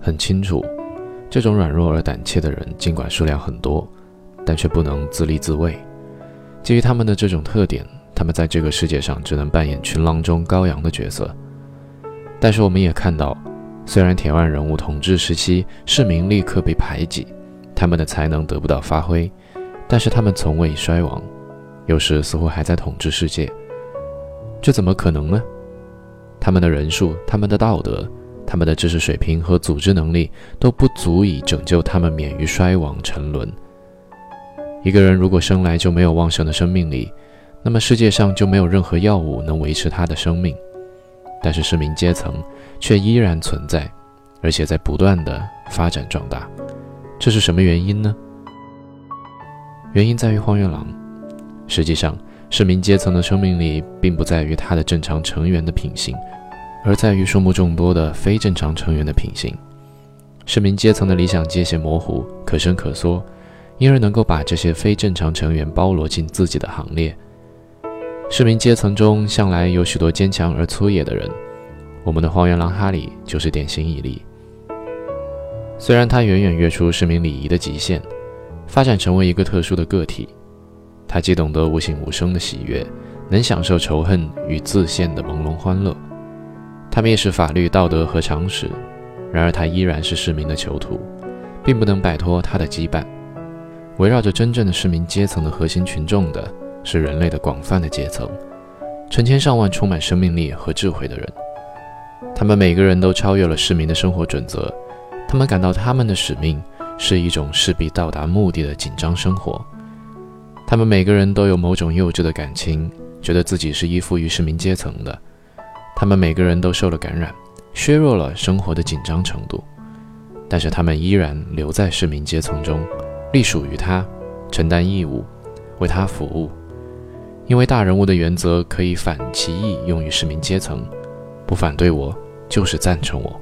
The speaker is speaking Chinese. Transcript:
很清楚，这种软弱而胆怯的人，尽管数量很多，但却不能自立自卫。基于他们的这种特点，他们在这个世界上只能扮演群狼中羔羊的角色。但是我们也看到，虽然铁腕人物统治时期市民立刻被排挤，他们的才能得不到发挥，但是他们从未衰亡，有时似乎还在统治世界。这怎么可能呢？他们的人数、他们的道德、他们的知识水平和组织能力都不足以拯救他们免于衰亡沉沦。一个人如果生来就没有旺盛的生命力，那么世界上就没有任何药物能维持他的生命。但是市民阶层却依然存在，而且在不断的发展壮大，这是什么原因呢？原因在于荒原狼。实际上，市民阶层的生命力并不在于他的正常成员的品性，而在于数目众多的非正常成员的品性。市民阶层的理想界限模糊，可伸可缩，因而能够把这些非正常成员包罗进自己的行列。市民阶层中向来有许多坚强而粗野的人，我们的荒原狼哈里就是典型一例。虽然他远远跃出市民礼仪的极限，发展成为一个特殊的个体，他既懂得无形无声的喜悦，能享受仇恨与自限的朦胧欢乐，他蔑视法律、道德和常识，然而他依然是市民的囚徒，并不能摆脱他的羁绊。围绕着真正的市民阶层的核心群众的。是人类的广泛的阶层，成千上万充满生命力和智慧的人，他们每个人都超越了市民的生活准则，他们感到他们的使命是一种势必到达目的的紧张生活，他们每个人都有某种幼稚的感情，觉得自己是依附于市民阶层的，他们每个人都受了感染，削弱了生活的紧张程度，但是他们依然留在市民阶层中，隶属于他，承担义务，为他服务。因为大人物的原则可以反其意用于市民阶层，不反对我就是赞成我。